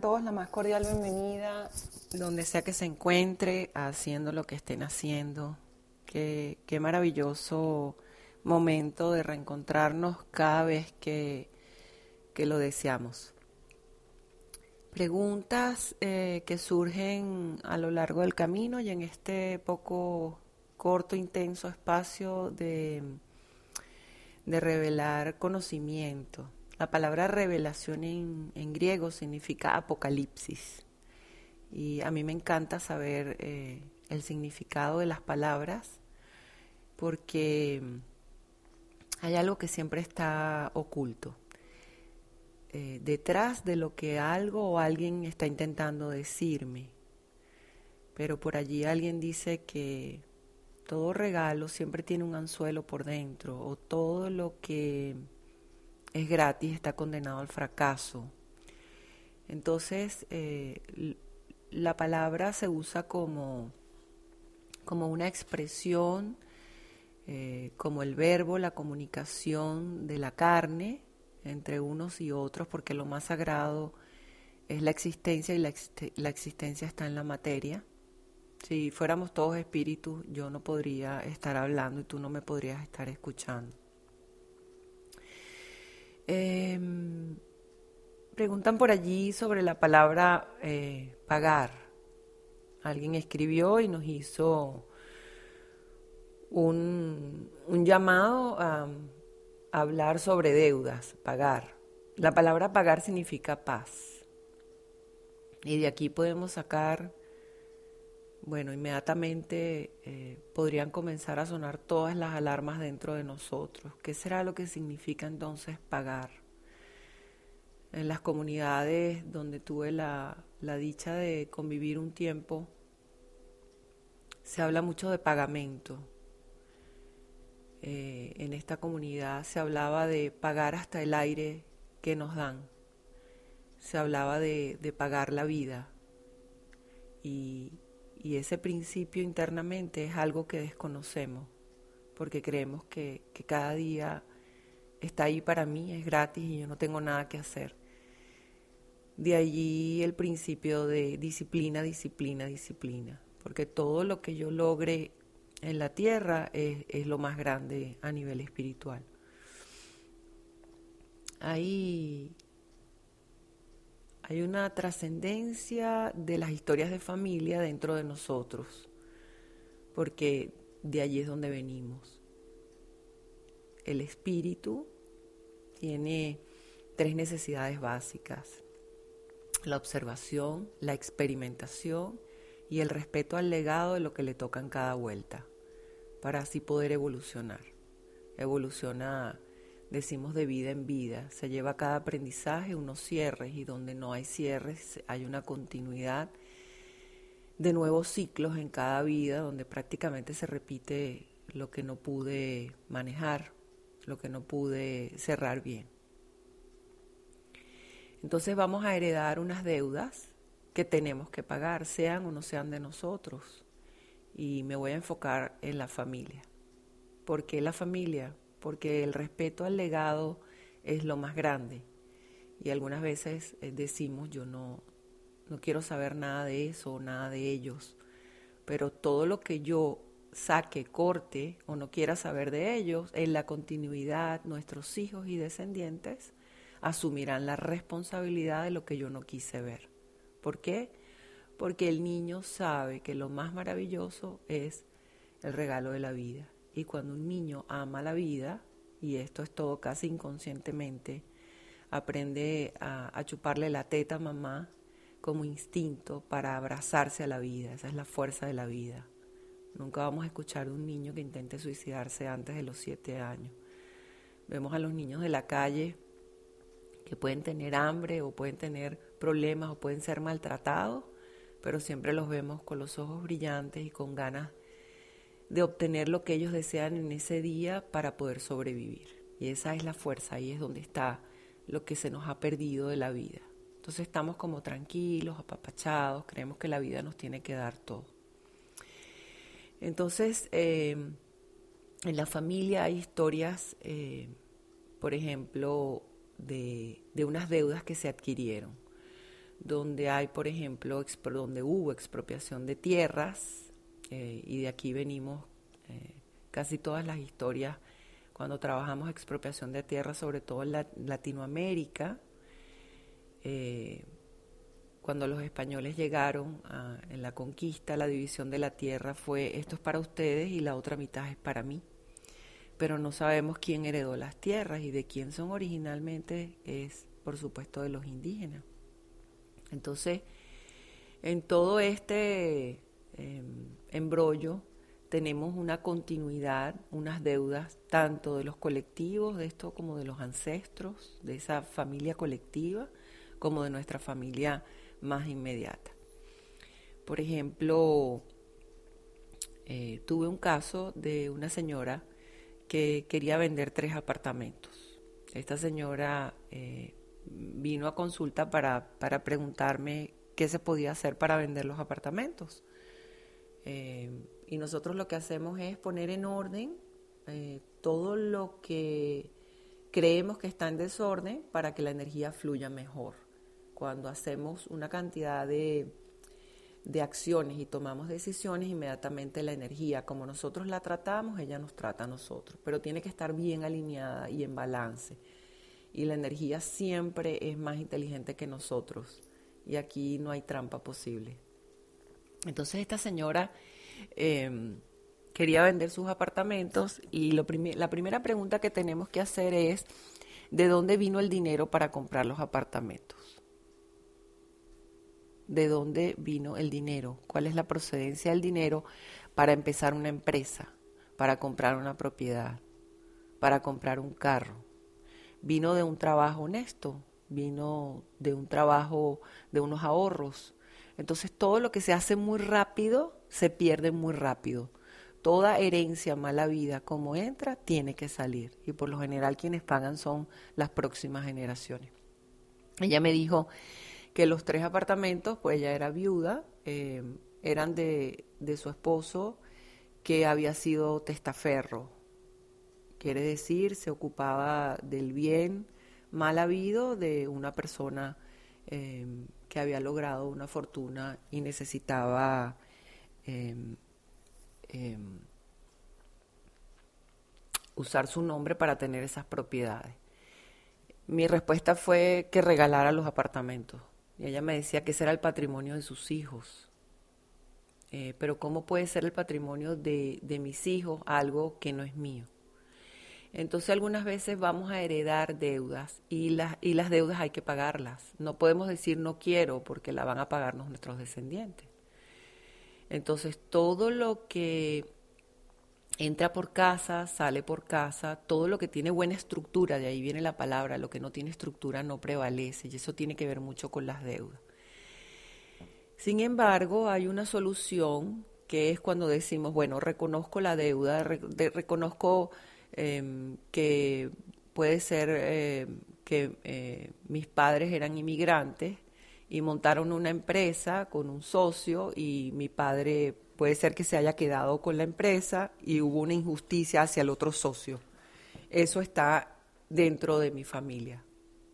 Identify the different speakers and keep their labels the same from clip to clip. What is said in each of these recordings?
Speaker 1: Todos la más cordial bienvenida, donde sea que se encuentre, haciendo lo que estén haciendo. Qué, qué maravilloso momento de reencontrarnos cada vez que, que lo deseamos. Preguntas eh, que surgen a lo largo del camino y en este poco corto, intenso espacio de, de revelar conocimiento. La palabra revelación en, griego significa apocalipsis. Y a mí me encanta saber eh, el significado de las palabras porque hay algo que siempre está oculto. Eh, detrás de lo que algo o alguien está intentando decirme. Pero por allí alguien dice que todo regalo siempre tiene un anzuelo por dentro o todo lo que es gratis, está condenado al fracaso. Entonces, eh, la palabra se usa como, como una expresión, eh, como el verbo, la comunicación de la carne entre unos y otros, porque lo más sagrado es la existencia y la, la existencia está en la materia. Si fuéramos todos espíritus, yo no podría estar hablando y tú no me podrías estar escuchando. Eh, preguntan por allí sobre la palabra eh, pagar. Alguien escribió y nos hizo un, un llamado a hablar sobre deudas, pagar. La palabra pagar significa paz. Y de aquí podemos sacar bueno, inmediatamente eh, podrían comenzar a sonar todas las alarmas dentro de nosotros. ¿Qué será lo que significa entonces pagar? En las comunidades donde tuve la, dicha de convivir un tiempo, se habla mucho de pagamento. Eh, en esta comunidad se hablaba de pagar hasta el aire que nos dan. Se hablaba de, de pagar la vida. Y, y ese principio internamente es algo que desconocemos, porque creemos que, cada día está ahí para mí, es gratis y yo no tengo nada que hacer. De allí el principio de disciplina, disciplina, disciplina, porque todo lo que yo logre en la tierra es, es lo más grande a nivel espiritual. Ahí hay una trascendencia de las historias de familia dentro de nosotros, porque de allí es donde venimos. El espíritu tiene tres necesidades básicas. La observación, la experimentación y el respeto al legado de lo que le toca en cada vuelta, para así poder evolucionar. Evoluciona decimos de vida en vida. Se lleva cada aprendizaje unos cierres y donde no hay cierres hay una continuidad de nuevos ciclos en cada vida donde prácticamente se repite lo que no pude manejar, lo que no pude cerrar bien. Entonces vamos a heredar unas deudas que tenemos que pagar, sean o no sean de nosotros. Y me voy a enfocar en la familia. ¿Por qué la familia? Porque el respeto al legado es lo más grande. Y algunas veces eh, decimos, yo no, no quiero saber nada de eso, nada de ellos, pero todo lo que yo saque, corte o no quiera saber de ellos, en la continuidad nuestros hijos y descendientes asumirán la responsabilidad de lo que yo no quise ver. ¿Por qué? Porque el niño sabe que lo más maravilloso es el regalo de la vida. Y cuando un niño ama la vida, y esto es todo casi inconscientemente, aprende a, chuparle la teta a mamá como instinto para abrazarse a la vida. Esa es la fuerza de la vida. Nunca vamos a escuchar de un niño que intente suicidarse antes de los siete años. Vemos a los niños de la calle que pueden tener hambre o pueden tener problemas o pueden ser maltratados, pero siempre los vemos con los ojos brillantes y con ganas de obtener lo que ellos desean en ese día para poder sobrevivir. Y esa es la fuerza, ahí es donde está lo que se nos ha perdido de la vida. Entonces estamos como tranquilos, apapachados, creemos que la vida nos tiene que dar todo. Entonces, eh, en la familia hay historias, eh, por ejemplo, de, unas deudas que se adquirieron, donde hay, por ejemplo, donde hubo expropiación de tierras, eh, y de aquí venimos casi todas las historias cuando trabajamos expropiación de tierras, sobre todo en Latinoamérica, cuando los españoles llegaron en la conquista, la división de la tierra fue esto es para ustedes y la otra mitad es para mí. Pero no sabemos quién heredó las tierras y de quién son originalmente es, por supuesto, de los indígenas. Entonces, en todo este em, embrollo tenemos una continuidad, unas deudas, tanto de los colectivos, de esto como de los ancestros, de esa familia colectiva, como de nuestra familia más inmediata. Por ejemplo, eh, tuve un caso de una señora que quería vender tres apartamentos. Esta señora eh, vino a consulta para, preguntarme qué se podía hacer para vender los apartamentos. Eh, y nosotros lo que hacemos es poner en orden todo lo que creemos que está en desorden para que la energía fluya mejor cuando hacemos una cantidad de, acciones y tomamos decisiones, inmediatamente la energía, como nosotros la tratamos, ella nos trata a nosotros, pero tiene que estar bien alineada y en balance. Y la energía siempre es más inteligente que nosotros y aquí no hay trampa posible. Entonces esta señora em, quería vender sus apartamentos y lo la primera pregunta que tenemos que hacer es, ¿de dónde vino el dinero para comprar los apartamentos? de dónde vino el dinero, cuál es la procedencia del dinero para empezar una empresa, para comprar una propiedad, para comprar un carro. Vino de un trabajo honesto, vino de un trabajo, de unos ahorros. Entonces todo lo que se hace muy rápido se pierde muy rápido. Toda herencia mala vida como entra tiene que salir y por lo general quienes pagan son las próximas generaciones. Ella me dijo, que los tres apartamentos, pues ella era viuda, eh, eran de, de su esposo que había sido testaferro. Quiere decir, se ocupaba del bien mal habido de una persona eh, que había logrado una fortuna y necesitaba em, em, usar su nombre para tener esas propiedades. Mi respuesta fue que regalara los apartamentos. Y ella me decía que ese era el patrimonio de sus hijos. Eh, pero ¿cómo puede ser el patrimonio de, de mis hijos algo que no es mío? Entonces algunas veces vamos a heredar deudas y las, y las deudas hay que pagarlas. No podemos decir no quiero porque la van a pagarnos nuestros descendientes. Entonces todo lo que entra por casa, sale por casa, todo lo que tiene buena estructura, de ahí viene la palabra, lo que no tiene estructura no prevalece y eso tiene que ver mucho con las deudas. Sin embargo, hay una solución que es cuando decimos, bueno, reconozco la deuda, reconozco em, que puede ser eh, que eh, mis padres eran inmigrantes y montaron una empresa con un socio y mi padre Puede ser que se haya quedado con la empresa y hubo una injusticia hacia el otro socio. Eso está dentro de mi familia.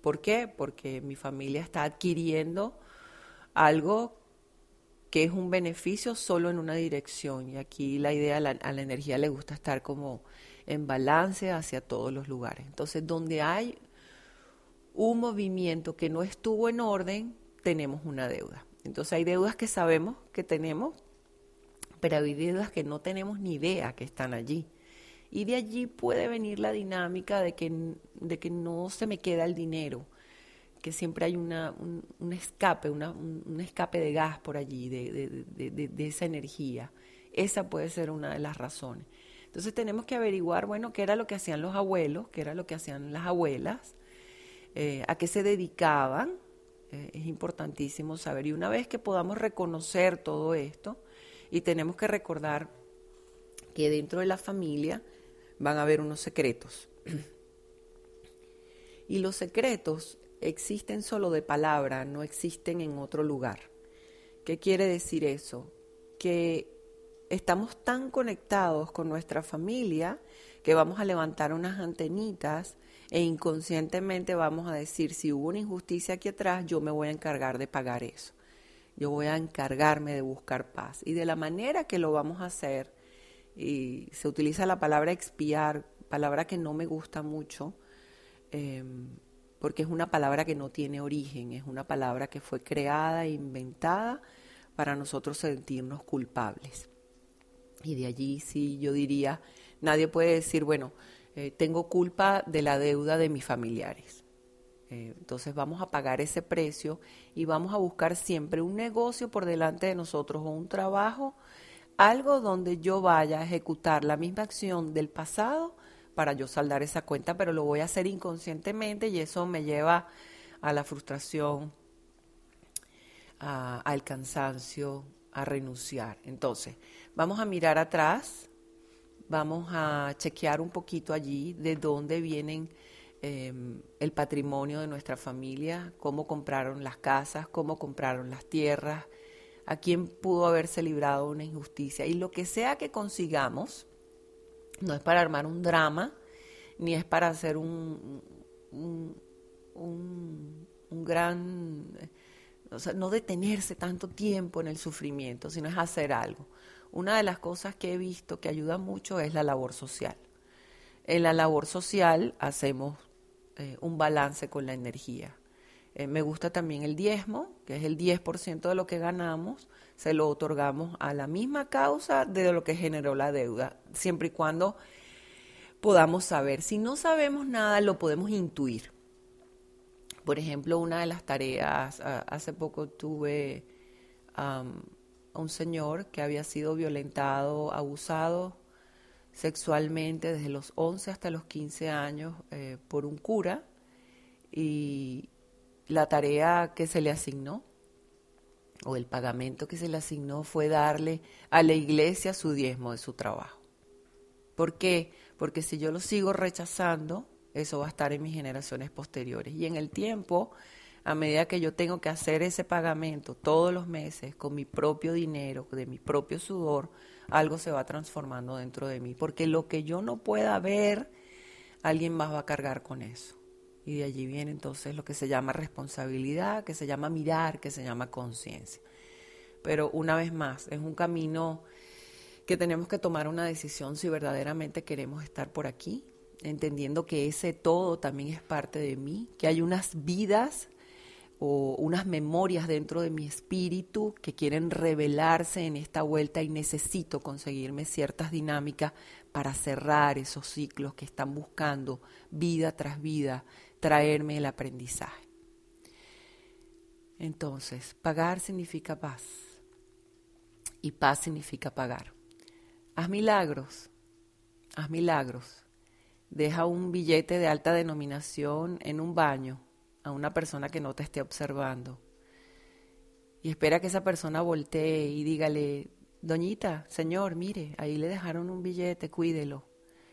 Speaker 1: ¿Por qué? Porque mi familia está adquiriendo algo que es un beneficio solo en una dirección. Y aquí la idea a la energía le gusta estar como en balance hacia todos los lugares. Entonces, donde hay un movimiento que no estuvo en orden, tenemos una deuda. Entonces hay deudas que sabemos que tenemos pero hay deudas que no tenemos ni idea que están allí. Y de allí puede venir la dinámica de que, de que no se me queda el dinero, que siempre hay una, un, escape, una, un, escape de gas por allí, de, de, esa energía. Esa puede ser una de las razones. Entonces tenemos que averiguar, bueno, qué era lo que hacían los abuelos, qué era lo que hacían las abuelas, eh, a qué se dedicaban. Eh, es importantísimo saber. Y una vez que podamos reconocer todo esto, y tenemos que recordar que dentro de la familia van a haber unos secretos. Y los secretos existen solo de palabra, no existen en otro lugar. ¿Qué quiere decir eso? Que estamos tan conectados con nuestra familia que vamos a levantar unas antenitas e inconscientemente vamos a decir, si hubo una injusticia aquí atrás, yo me voy a encargar de pagar eso. Yo voy a encargarme de buscar paz. Y de la manera que lo vamos a hacer, y se utiliza la palabra expiar, palabra que no me gusta mucho, Em, porque es una palabra que no tiene origen, es una palabra que fue creada e inventada para nosotros sentirnos culpables. Y de allí sí yo diría, nadie puede decir, bueno, eh, tengo culpa de la deuda de mis familiares. Eh, entonces vamos a pagar ese precio y vamos a buscar siempre un negocio por delante de nosotros o un trabajo, algo donde yo vaya a ejecutar la misma acción del pasado para yo saldar esa cuenta, pero lo voy a hacer inconscientemente y eso me lleva a la frustración, al cansancio, a renunciar. Entonces, vamos a mirar atrás, vamos a chequear un poquito allí de dónde vienen em, el patrimonio de nuestra familia, cómo compraron las casas, cómo compraron las tierras, a quién pudo haberse librado una injusticia. Y lo que sea que consigamos, no es para armar un drama, ni es para hacer un, un, gran, o sea, no detenerse tanto tiempo en el sufrimiento, sino es hacer algo. Una de las cosas que he visto que ayuda mucho es la labor social. En la labor social hacemos eh, un balance con la energía. Eh, me gusta también el diezmo, que es el 10% de lo que ganamos, se lo otorgamos a la misma causa de lo que generó la deuda, siempre y cuando podamos saber. Si no sabemos nada, lo podemos intuir. Por ejemplo, una de las tareas, hace poco tuve a un señor que había sido violentado, abusado sexualmente desde los 11 hasta los 15 años eh, por un cura y la tarea que se le asignó o el pagamento que se le asignó fue darle a la iglesia su diezmo de su trabajo. ¿Por qué? Porque si yo lo sigo rechazando, eso va a estar en mis generaciones posteriores. Y en el tiempo, a medida que yo tengo que hacer ese pagamento todos los meses con mi propio dinero, de mi propio sudor, algo se va transformando dentro de mí. Porque lo que yo no pueda ver, alguien más va a cargar con eso. Y de allí viene entonces lo que se llama responsabilidad, que se llama mirar, que se llama conciencia. Pero una vez más, es un camino que tenemos que tomar una decisión si verdaderamente queremos estar por aquí, entendiendo que ese todo también es parte de mí, que hay unas vidas o unas memorias dentro de mi espíritu que quieren revelarse en esta vuelta y necesito conseguirme ciertas dinámicas para cerrar esos ciclos que están buscando vida tras vida traerme el aprendizaje. Entonces, pagar significa paz y paz significa pagar. Haz milagros, haz milagros. Deja un billete de alta denominación en un baño a una persona que no te esté observando. Y espera que esa persona voltee y dígale, doñita, señor, mire, ahí le dejaron un billete, cuídelo.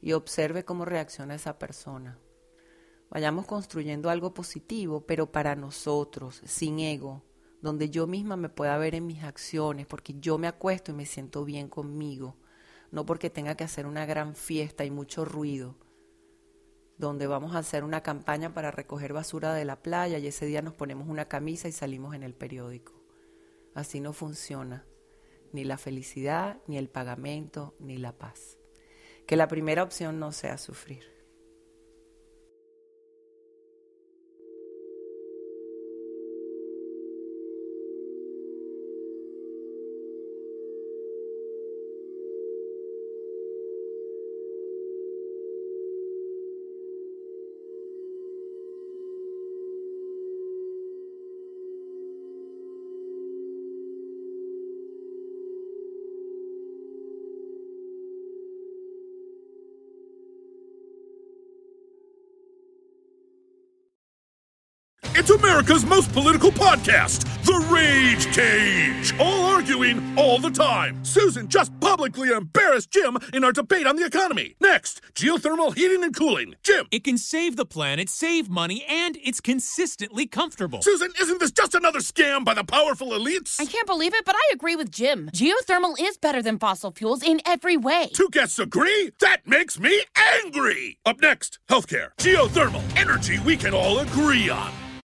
Speaker 1: Y observe cómo reacciona esa persona vayamos construyendo algo positivo, pero para nosotros, sin ego, donde yo misma me pueda ver en mis acciones, porque yo me acuesto y me siento bien conmigo, no porque tenga que hacer una gran fiesta y mucho ruido, donde vamos a hacer una campaña para recoger basura de la playa y ese día nos ponemos una camisa y salimos en el periódico. Así no funciona ni la felicidad, ni el pagamento, ni la paz. Que la primera opción no sea sufrir.
Speaker 2: It's America's most political podcast, The Rage Cage. All arguing all the time. Susan just publicly embarrassed Jim in our debate on the economy. Next, geothermal heating and cooling. Jim.
Speaker 3: It can save the planet, save money, and it's consistently comfortable.
Speaker 2: Susan, isn't this just another scam by the powerful elites?
Speaker 4: I can't believe it, but I agree with Jim. Geothermal is better than fossil fuels in every way.
Speaker 2: Two guests agree? That makes me angry. Up next, healthcare. Geothermal. Energy we can all agree on.